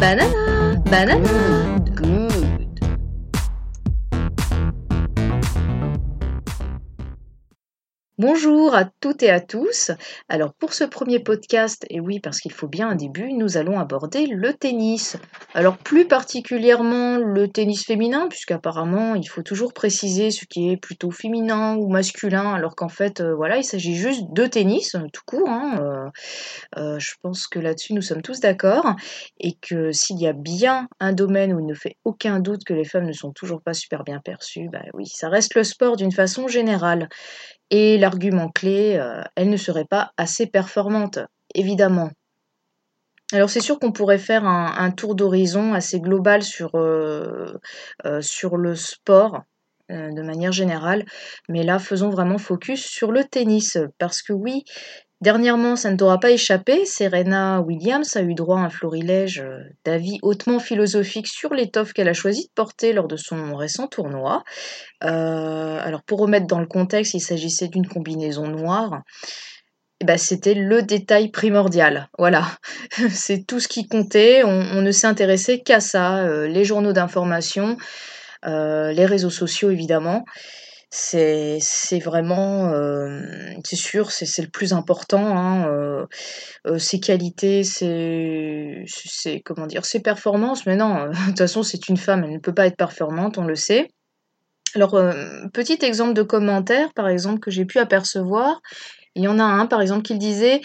Banana, banana. Bonjour à toutes et à tous. Alors pour ce premier podcast, et oui parce qu'il faut bien un début, nous allons aborder le tennis. Alors plus particulièrement le tennis féminin, puisqu'apparemment il faut toujours préciser ce qui est plutôt féminin ou masculin, alors qu'en fait euh, voilà il s'agit juste de tennis euh, tout court. hein. Euh, je pense que là-dessus nous sommes tous d'accord, et que s'il y a bien un domaine où il ne fait aucun doute que les femmes ne sont toujours pas super bien perçues, bah oui ça reste le sport d'une façon générale. Et l'argument clé, euh, elle ne serait pas assez performante, évidemment. Alors c'est sûr qu'on pourrait faire un, tour d'horizon assez global sur, euh, euh, le sport de manière générale, mais là faisons vraiment focus sur le tennis, parce que oui, dernièrement ça ne t'aura pas échappé, Serena Williams a eu droit à un florilège euh, d'avis hautement philosophiques sur l'étoffe qu'elle a choisi de porter lors de son récent tournoi. Euh, alors pour remettre dans le contexte, il s'agissait d'une combinaison noire. Ben, c'était le détail primordial. Voilà, c'est tout ce qui comptait. On, ne s'est intéressé qu'à ça. Euh, les journaux d'information, les réseaux sociaux évidemment. C'est c'est vraiment, euh, c'est sûr, c'est c'est le plus important. Hein, euh, euh, ses qualités, ses, comment dire, ses performances. Mais non, de toute façon, c'est une femme, elle ne peut pas être performante, on le sait. Alors, petit exemple de commentaire, par exemple, que j'ai pu apercevoir. Il y en a un, par exemple, qui disait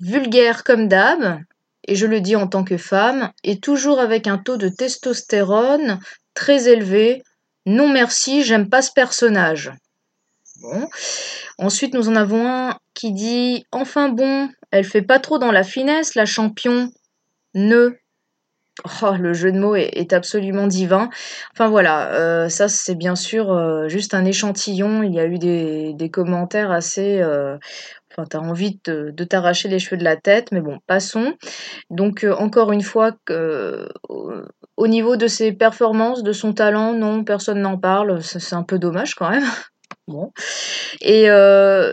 vulgaire comme d'hab, et je le dis en tant que femme, et toujours avec un taux de testostérone très élevé. Non merci, j'aime pas ce personnage. Bon. Ensuite, nous en avons un qui dit Enfin bon, elle fait pas trop dans la finesse, la champion. Ne. Oh, le jeu de mots est, absolument divin. Enfin voilà, euh, ça c'est bien sûr euh, juste un échantillon. Il y a eu des, commentaires assez. euh, Enfin, t'as envie de, t'arracher les cheveux de la tête, mais bon, passons. Donc, encore une fois, que, au niveau de ses performances, de son talent, non, personne n'en parle. C'est un peu dommage quand même. Bon. Et euh,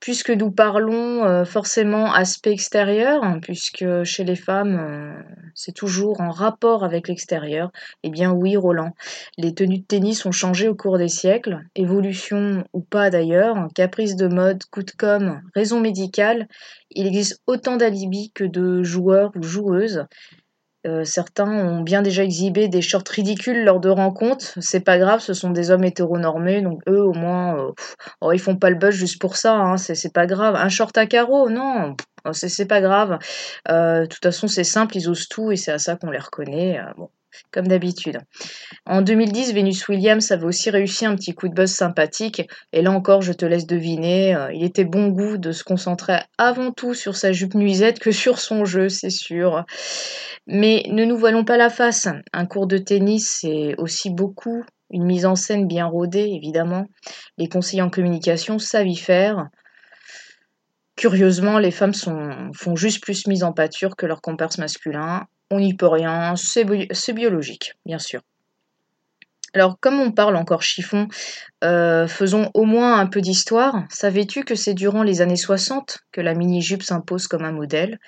puisque nous parlons euh, forcément aspect extérieur, hein, puisque chez les femmes, euh, c'est toujours en rapport avec l'extérieur, eh bien oui, Roland, les tenues de tennis ont changé au cours des siècles, évolution ou pas d'ailleurs, caprice de mode, coup de com', raison médicale, il existe autant d'alibis que de joueurs ou joueuses. Euh, certains ont bien déjà exhibé des shorts ridicules lors de rencontres. C'est pas grave, ce sont des hommes hétéronormés, donc eux au moins, euh, oh, ils font pas le buzz juste pour ça. Hein, c'est pas grave. Un short à carreaux, non, oh, c'est pas grave. Euh, de toute façon, c'est simple, ils osent tout et c'est à ça qu'on les reconnaît. euh, comme d'habitude. En 2010, Venus Williams avait aussi réussi un petit coup de buzz sympathique. Et là encore, je te laisse deviner, euh, il était bon goût de se concentrer avant tout sur sa jupe nuisette que sur son jeu, c'est sûr. Mais ne nous voilons pas la face. Un cours de tennis, c'est aussi beaucoup une mise en scène bien rodée, évidemment. Les conseillers en communication savent y faire. Curieusement, les femmes font juste plus mise en pâture que leurs comparses masculins. On n'y peut rien, c'est bi- c'est biologique, bien sûr. Alors, comme on parle encore chiffon, euh, faisons au moins un peu d'histoire. Savais-tu que c'est durant les années 60 que la mini-jupe s'impose comme un modèle?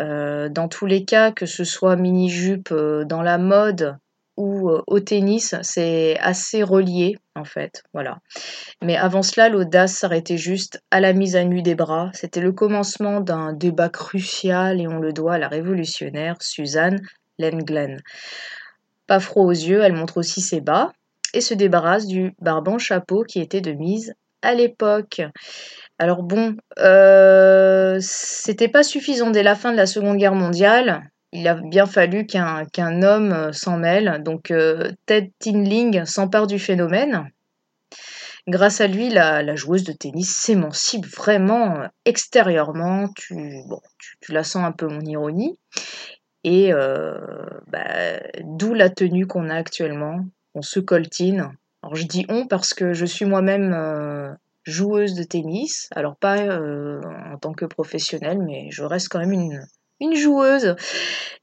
Euh, Dans tous les cas, que ce soit mini-jupe euh, dans la mode ou euh, au tennis, c'est assez relié en fait. Voilà. Mais avant cela, l'audace s'arrêtait juste à la mise à nu des bras. C'était le commencement d'un débat crucial et on le doit à la révolutionnaire Suzanne Lenglen. Pas froid aux yeux, elle montre aussi ses bas et se débarrasse du barbant chapeau qui était de mise à l'époque. Alors bon, euh, c'était pas suffisant dès la fin de la Seconde Guerre mondiale. Il a bien fallu qu'un homme euh, s'en mêle. Donc euh, Ted Tinling s'empare du phénomène. Grâce à lui, la, joueuse de tennis s'émancipe vraiment euh, extérieurement. Tu, la sens un peu mon ironie. Et bah, d'où la tenue qu'on a actuellement. On se coltine. Alors je dis on parce que je suis moi-même joueuse de tennis. Alors pas en tant que professionnelle, mais je reste quand même une, une joueuse.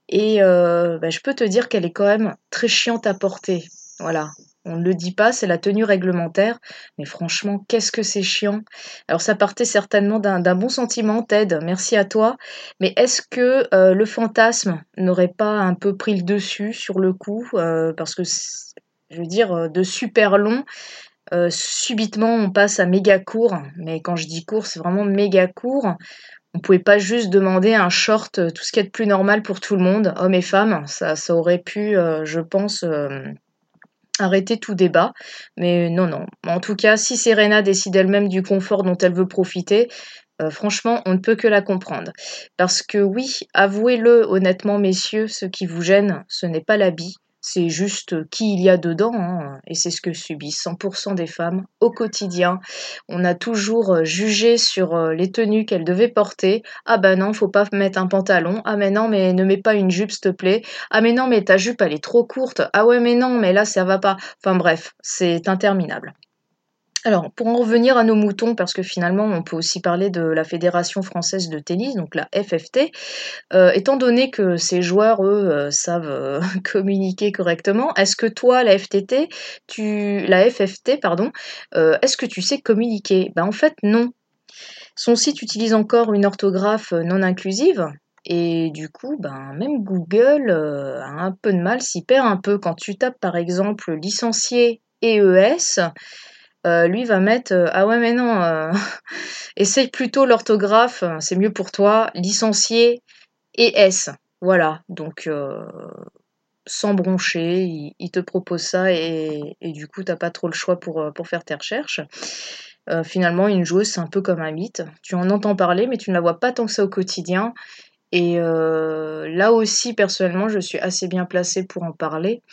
Et euh, bah, je peux te dire qu'elle est quand même très chiante à porter. Voilà. On ne le dit pas, c'est la tenue réglementaire. Mais franchement, qu'est-ce que c'est chiant. Alors ça partait certainement d'un bon sentiment, Ted. Merci à toi. Mais est-ce que euh, le fantasme n'aurait pas un peu pris le dessus sur le coup euh, Parce que, je veux dire, de super long. subitement, on passe à méga court, mais quand je dis court, c'est vraiment méga court. On pouvait pas juste demander un short, tout ce qui est de plus normal pour tout le monde, hommes et femmes. Ça, ça aurait pu, je pense, arrêter tout débat. Mais non, non. En tout cas, si Serena décide elle-même du confort dont elle veut profiter, euh, franchement, on ne peut que la comprendre. Parce que oui, avouez-le honnêtement, messieurs, ce qui vous gêne, ce n'est pas l'habit, c'est juste qui il y a dedans, hein, et c'est ce que subissent 100% des femmes au quotidien. On a toujours euh, jugé sur euh, les tenues qu'elles devaient porter. Ah ben non, faut pas mettre un pantalon. Ah mais non, mais ne mets pas une jupe, s'il te plaît. Ah mais non, mais ta jupe, elle est trop courte. Ah ouais, mais non, mais là, ça va pas. Enfin bref, c'est interminable. Alors, pour en revenir à nos moutons, parce que finalement, on peut aussi parler de la Fédération française de tennis, donc la FFT, euh, étant donné que ces joueurs, eux, euh, savent euh, communiquer correctement, est-ce que toi, la FTT, tu, la FFT, pardon, est-ce que tu sais communiquer? Ben en fait, non. Son site utilise encore une orthographe non inclusive, et du coup, ben, même Google a un peu de mal, s'y perd un peu. Quand tu tapes par exemple licencié EES, euh, lui va mettre euh, ah ouais mais non euh, essaye plutôt l'orthographe c'est mieux pour toi licencié et S. Voilà donc sans broncher il, te propose ça et, du coup t'as pas trop le choix pour, pour faire tes recherches. Finalement une joueuse c'est un peu comme un mythe. Tu en entends parler mais tu ne la vois pas tant que ça au quotidien. Et là aussi personnellement je suis assez bien placée pour en parler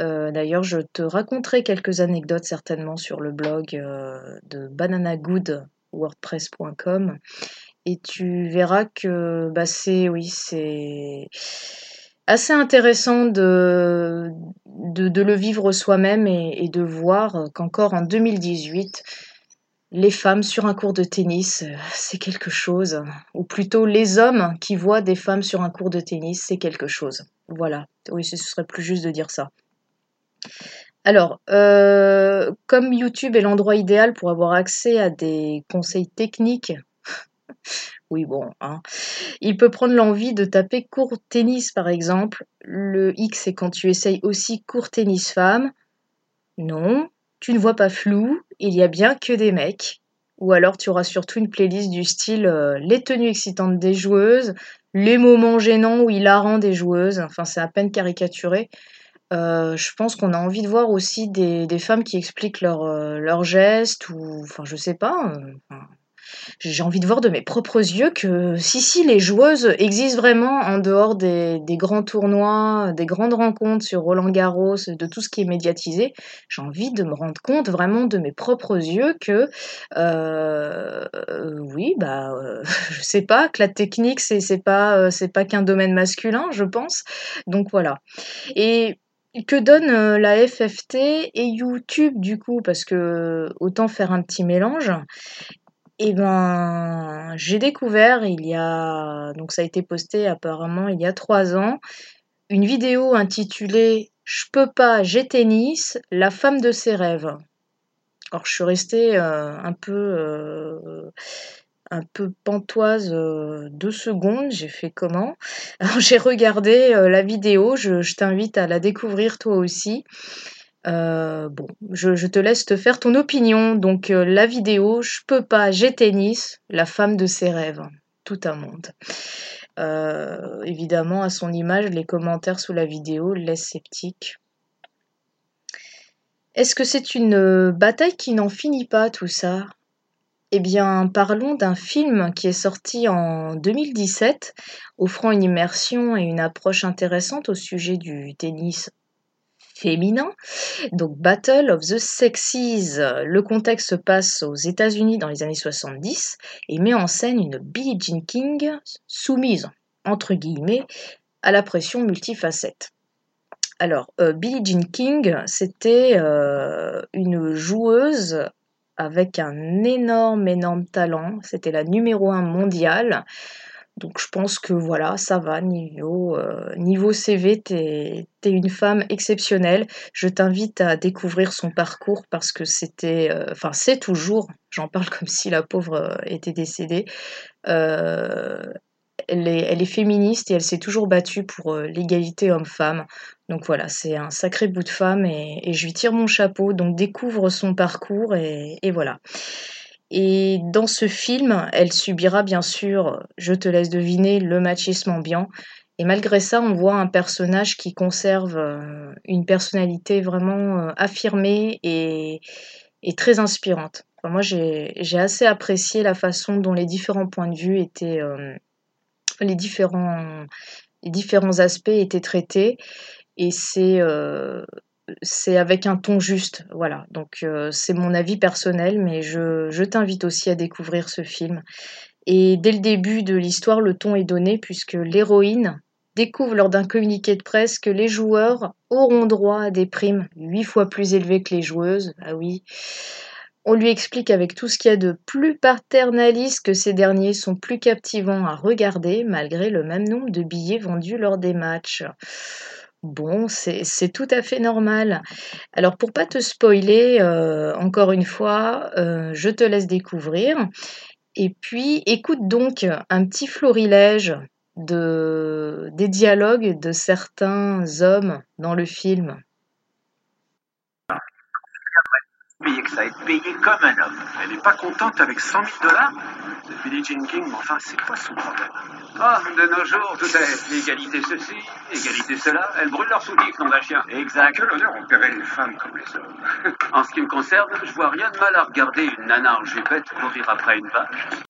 euh, d'ailleurs, je te raconterai quelques anecdotes certainement sur le blog euh, de bananagoodwordpress.com et tu verras que bah, c'est oui, c'est assez intéressant de, de, le vivre soi-même et, de voir qu'encore en 2018, les femmes sur un cours de tennis, c'est quelque chose. Ou plutôt les hommes qui voient des femmes sur un cours de tennis, c'est quelque chose. Voilà, oui, ce serait plus juste de dire ça. Alors, euh, comme YouTube est l'endroit idéal pour avoir accès à des conseils techniques, oui bon, hein, il peut prendre l'envie de taper court tennis par exemple. Le X c'est quand tu essayes aussi court tennis femme. Non, tu ne vois pas flou, il y a bien que des mecs. Ou alors tu auras surtout une playlist du style euh, les tenues excitantes des joueuses, les moments gênants ou hilarants des joueuses, enfin c'est à peine caricaturé. Euh, je pense qu'on a envie de voir aussi des, femmes qui expliquent euh, leurs gestes ou enfin je sais pas. Euh, j'ai envie de voir de mes propres yeux que si si les joueuses existent vraiment en dehors des, grands tournois, des grandes rencontres sur Roland Garros, de tout ce qui est médiatisé, j'ai envie de me rendre compte vraiment de mes propres yeux que oui bah je sais pas que la technique c'est pas c'est pas qu'un domaine masculin je pense donc voilà et que donne euh, la FFT et YouTube du coup? Parce que autant faire un petit mélange. Et eh ben, j'ai découvert il y a, donc ça a été posté apparemment il y a trois ans, une vidéo intitulée Je peux pas, j'ai tennis, la femme de ses rêves. Alors je suis restée euh, un peu euh, un peu pantoise euh, deux secondes. J'ai fait comment? J'ai regardé euh, la vidéo, je, t'invite à la découvrir toi aussi. Euh, bon, je, te laisse te faire ton opinion. Donc la vidéo, je peux pas, j'ai tennis, la femme de ses rêves, tout un monde. évidemment, à son image, les commentaires sous la vidéo laissent sceptique. Est-ce que c'est une bataille qui n'en finit pas tout ça? Eh bien, parlons d'un film qui est sorti en 2017, offrant une immersion et une approche intéressante au sujet du tennis féminin. Donc Battle of the Sexes. Le contexte se passe aux États-Unis dans les années 70 et met en scène une Billie Jean King soumise, entre guillemets, à la pression multifacette. Alors, euh, Billie Jean King, c'était euh, une joueuse avec un énorme, énorme talent. C'était la numéro un mondiale. Donc je pense que voilà, ça va, niveau, euh, niveau CV, t'es es une femme exceptionnelle. Je t'invite à découvrir son parcours parce que c'était, euh, enfin c'est toujours, j'en parle comme si la pauvre euh, était décédée. Elle, est, féministe et elle s'est toujours battue pour l'égalité homme-femme. Donc voilà, c'est un sacré bout de femme et, je lui tire mon chapeau. Donc découvre son parcours et, voilà. Et dans ce film, elle subira bien sûr, je te laisse deviner, le machisme ambiant. Et malgré ça, on voit un personnage qui conserve euh, une personnalité vraiment euh, affirmée et, très inspirante. moi, j'ai assez apprécié la façon dont les différents points de vue étaient, euh, les, différents, aspects étaient traités. Et c'est c'est avec un ton juste, voilà. Donc euh, c'est mon avis personnel, mais je, t'invite aussi à découvrir ce film. Et dès le début de l'histoire, le ton est donné puisque l'héroïne découvre lors d'un communiqué de presse que les joueurs auront droit à des primes huit fois plus élevées que les joueuses. Ah oui. On lui explique avec tout ce qu'il y a de plus paternaliste que ces derniers sont plus captivants à regarder malgré le même nombre de billets vendus lors des matchs. Bon, c'est tout à fait normal. Alors pour pas te spoiler, euh, encore une fois, euh, je te laisse découvrir. Et puis écoute donc un petit florilège de, des dialogues de certains hommes dans le film. Que ça, être payé comme un homme. Elle n'est pas contente avec 100 000 dollars? C'est Billie Jean King, mais enfin, c'est quoi son problème Ah, de nos jours, tout est égalité ceci, égalité cela. Elles brûlent leur soutif, nom d'un chien. Exact. Quel honneur opérer les femmes comme les hommes? en ce qui me concerne, je vois rien de mal à regarder une nana en jupette courir après une vache.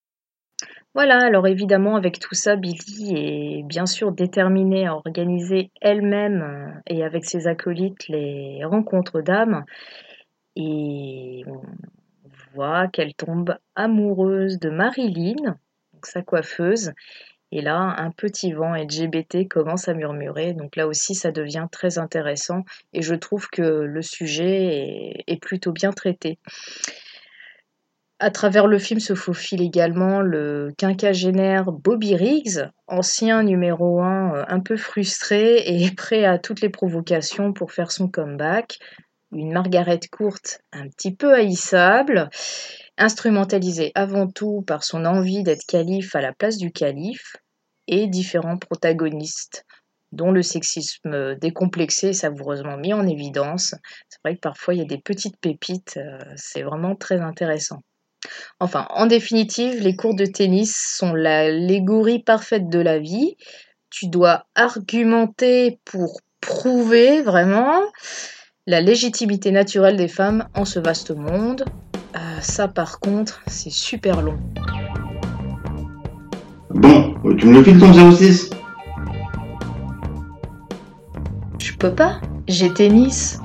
Voilà, alors évidemment, avec tout ça, Billy est bien sûr déterminée à organiser elle-même euh, et avec ses acolytes les rencontres d'âmes et on voit qu'elle tombe amoureuse de Marilyn, sa coiffeuse. Et là, un petit vent LGBT commence à murmurer. Donc là aussi, ça devient très intéressant. Et je trouve que le sujet est, plutôt bien traité. À travers le film se faufile également le quinquagénaire Bobby Riggs, ancien numéro 1 euh, un peu frustré et prêt à toutes les provocations pour faire son comeback une Margaret courte un petit peu haïssable, instrumentalisée avant tout par son envie d'être calife à la place du calife, et différents protagonistes dont le sexisme décomplexé est savoureusement mis en évidence. C'est vrai que parfois il y a des petites pépites, euh, c'est vraiment très intéressant. Enfin, en définitive, les cours de tennis sont l'allégorie parfaite de la vie. Tu dois argumenter pour prouver vraiment la légitimité naturelle des femmes en ce vaste monde. Euh, ça par contre, c'est super long. Bon, tu me le files ton 06 Je peux pas, j'ai tennis.